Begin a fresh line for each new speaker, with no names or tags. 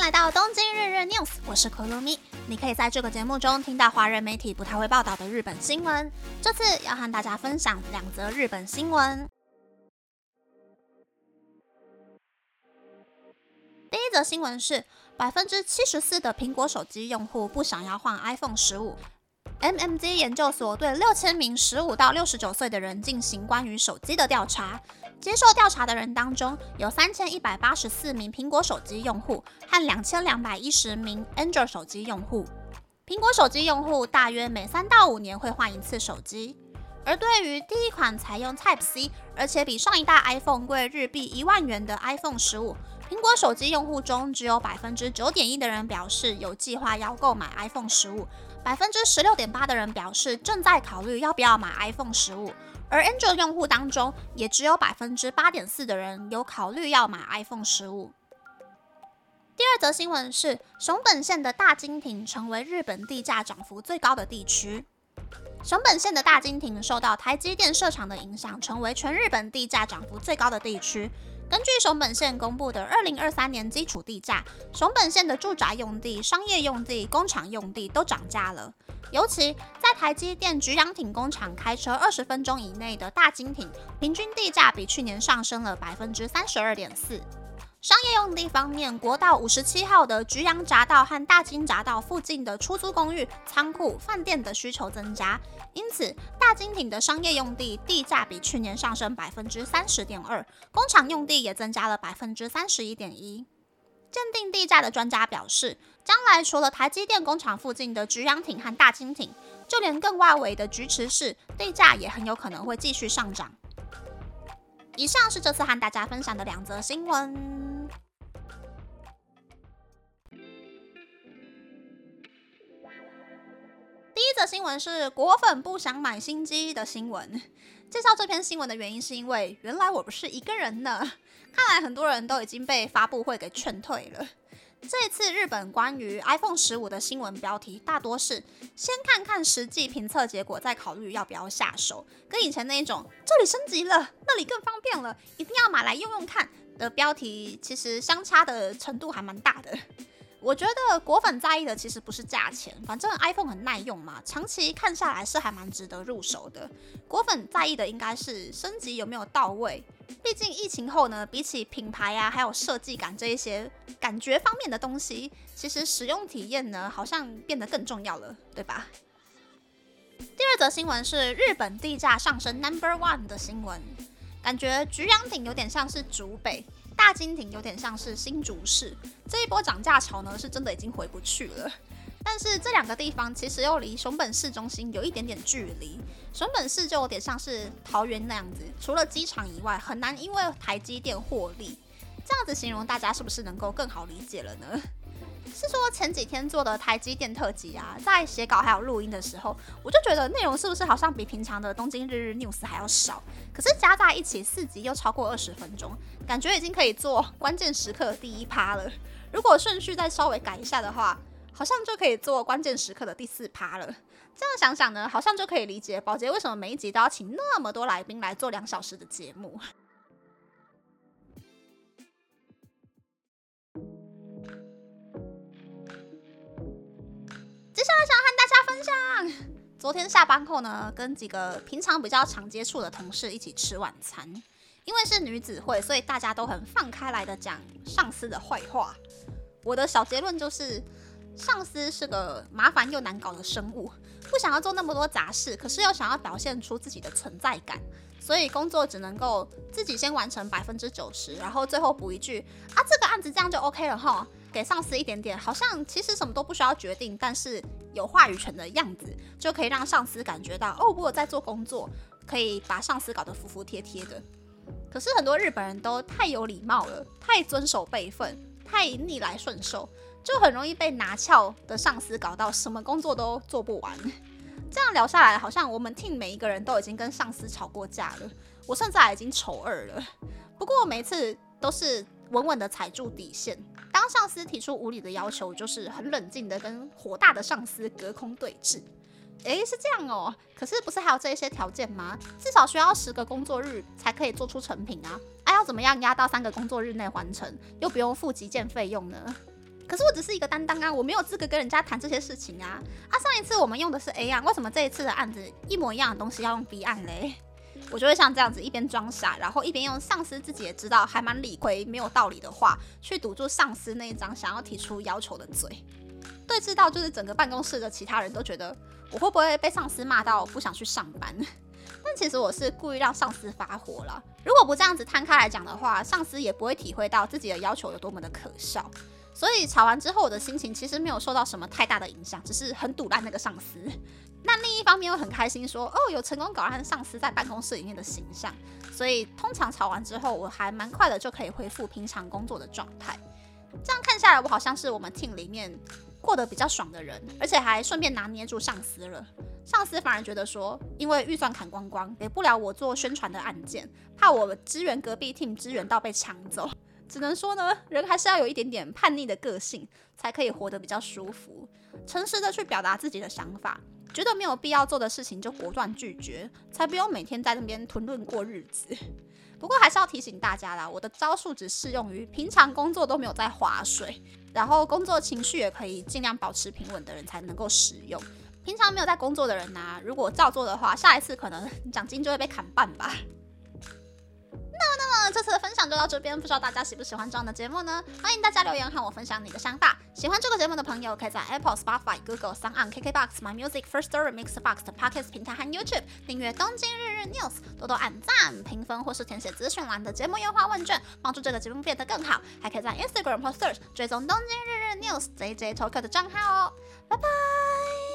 迎来到东京日日 news，我是可露咪。你可以在这个节目中听到华人媒体不太会报道的日本新闻。这次要和大家分享两则日本新闻。第一则新闻是，百分之七十四的苹果手机用户不想要换 iPhone 十五。MMG 研究所对六千名十五到六十九岁的人进行关于手机的调查。接受调查的人当中，有三千一百八十四名苹果手机用户和两千两百一十名 Android 手机用户。苹果手机用户大约每三到五年会换一次手机。而对于第一款采用 Type C，而且比上一代 iPhone 贵日币一万元的 iPhone 十五，苹果手机用户中只有百分之九点一的人表示有计划要购买 iPhone 十五，百分之十六点八的人表示正在考虑要不要买 iPhone 十五。而 Android 用户当中，也只有百分之八点四的人有考虑要买 iPhone 十五。第二则新闻是，熊本县的大金町成为日本地价涨幅最高的地区。熊本县的大金町受到台积电设厂的影响，成为全日本地价涨幅最高的地区。根据熊本县公布的二零二三年基础地价，熊本县的住宅用地、商业用地、工厂用地都涨价了。尤其在台积电菊阳町工厂开车二十分钟以内的大金町，平均地价比去年上升了百分之三十二点四。商业用地方面，国道五十七号的菊阳匝道和大金匝道附近的出租公寓、仓库、饭店的需求增加，因此大金町的商业用地地价比去年上升百分之三十点二，工厂用地也增加了百分之三十一点一。鉴定地价的专家表示，将来除了台积电工厂附近的菊阳町和大金町，就连更外围的菊池市地价也很有可能会继续上涨。以上是这次和大家分享的两则新闻。则新闻是果粉不想买新机的新闻。介绍这篇新闻的原因是因为，原来我不是一个人呢。看来很多人都已经被发布会给劝退了。这次日本关于 iPhone 十五的新闻标题大多是先看看实际评测结果，再考虑要不要下手，跟以前那一种这里升级了，那里更方便了，一定要买来用用看的标题，其实相差的程度还蛮大的。我觉得果粉在意的其实不是价钱，反正 iPhone 很耐用嘛，长期看下来是还蛮值得入手的。果粉在意的应该是升级有没有到位，毕竟疫情后呢，比起品牌啊还有设计感这一些感觉方面的东西，其实使用体验呢好像变得更重要了，对吧？第二则新闻是日本地价上升 Number One 的新闻，感觉菊阳町有点像是竹北。大金亭有点像是新竹市，这一波涨价潮呢，是真的已经回不去了。但是这两个地方其实又离熊本市中心有一点点距离，熊本市就有点像是桃园那样子，除了机场以外，很难因为台积电获利。这样子形容，大家是不是能够更好理解了呢？是说前几天做的台积电特辑啊，在写稿还有录音的时候，我就觉得内容是不是好像比平常的东京日日 news 还要少？可是加在一起四集又超过二十分钟，感觉已经可以做关键时刻的第一趴了。如果顺序再稍微改一下的话，好像就可以做关键时刻的第四趴了。这样想想呢，好像就可以理解宝洁为什么每一集都要请那么多来宾来做两小时的节目。想和大家分享，昨天下班后呢，跟几个平常比较常接触的同事一起吃晚餐。因为是女子会，所以大家都很放开来的讲上司的坏话。我的小结论就是，上司是个麻烦又难搞的生物，不想要做那么多杂事，可是又想要表现出自己的存在感，所以工作只能够自己先完成百分之九十，然后最后补一句啊，这个案子这样就 OK 了哈。给上司一点点，好像其实什么都不需要决定，但是有话语权的样子，就可以让上司感觉到哦，我有在做工作，可以把上司搞得服服帖帖的。可是很多日本人都太有礼貌了，太遵守辈分，太逆来顺受，就很容易被拿翘的上司搞到什么工作都做不完。这样聊下来，好像我们听每一个人都已经跟上司吵过架了，我甚至已经丑二了。不过每次都是稳稳的踩住底线。当上司提出无理的要求，就是很冷静的跟火大的上司隔空对峙。诶，是这样哦。可是不是还有这一些条件吗？至少需要十个工作日才可以做出成品啊。啊，要怎么样压到三个工作日内完成，又不用付急件费用呢？可是我只是一个担当啊，我没有资格跟人家谈这些事情啊。啊，上一次我们用的是 A 案，为什么这一次的案子一模一样的东西要用 B 案嘞？我就会像这样子，一边装傻，然后一边用上司自己也知道还蛮理亏、没有道理的话，去堵住上司那一张想要提出要求的嘴。对峙到就是整个办公室的其他人都觉得我会不会被上司骂到不想去上班？但其实我是故意让上司发火了。如果不这样子摊开来讲的话，上司也不会体会到自己的要求有多么的可笑。所以吵完之后，我的心情其实没有受到什么太大的影响，只是很堵烂那个上司。那另一方面又很开心，说哦有成功搞烂上司在办公室里面的形象。所以通常吵完之后，我还蛮快的就可以恢复平常工作的状态。这样看下来，我好像是我们 team 里面过得比较爽的人，而且还顺便拿捏住上司了。上司反而觉得说，因为预算砍光光，给不了我做宣传的案件，怕我支援隔壁 team 支援到被抢走。只能说呢，人还是要有一点点叛逆的个性，才可以活得比较舒服。诚实的去表达自己的想法，觉得没有必要做的事情就果断拒绝，才不用每天在那边吞论过日子。不过还是要提醒大家啦，我的招数只适用于平常工作都没有在划水，然后工作情绪也可以尽量保持平稳的人才能够使用。平常没有在工作的人呢，如果照做的话，下一次可能奖金就会被砍半吧。那么，那么这次的分享就到这边，不知道大家喜不喜欢这样的节目呢？欢迎大家留言和我分享你的想法。喜欢这个节目的朋友，可以在 Apple、Spotify、Google、Sound、KKBox、My Music、First Story、Mixbox 的 Podcast 平台和 YouTube 订阅《东京日日 News》，多多按赞、评分或是填写资讯栏的节目优化问卷，帮助这个节目变得更好。还可以在 Instagram 或 Search 追踪《东京日日 News》JJ Talk 的账号哦。拜拜。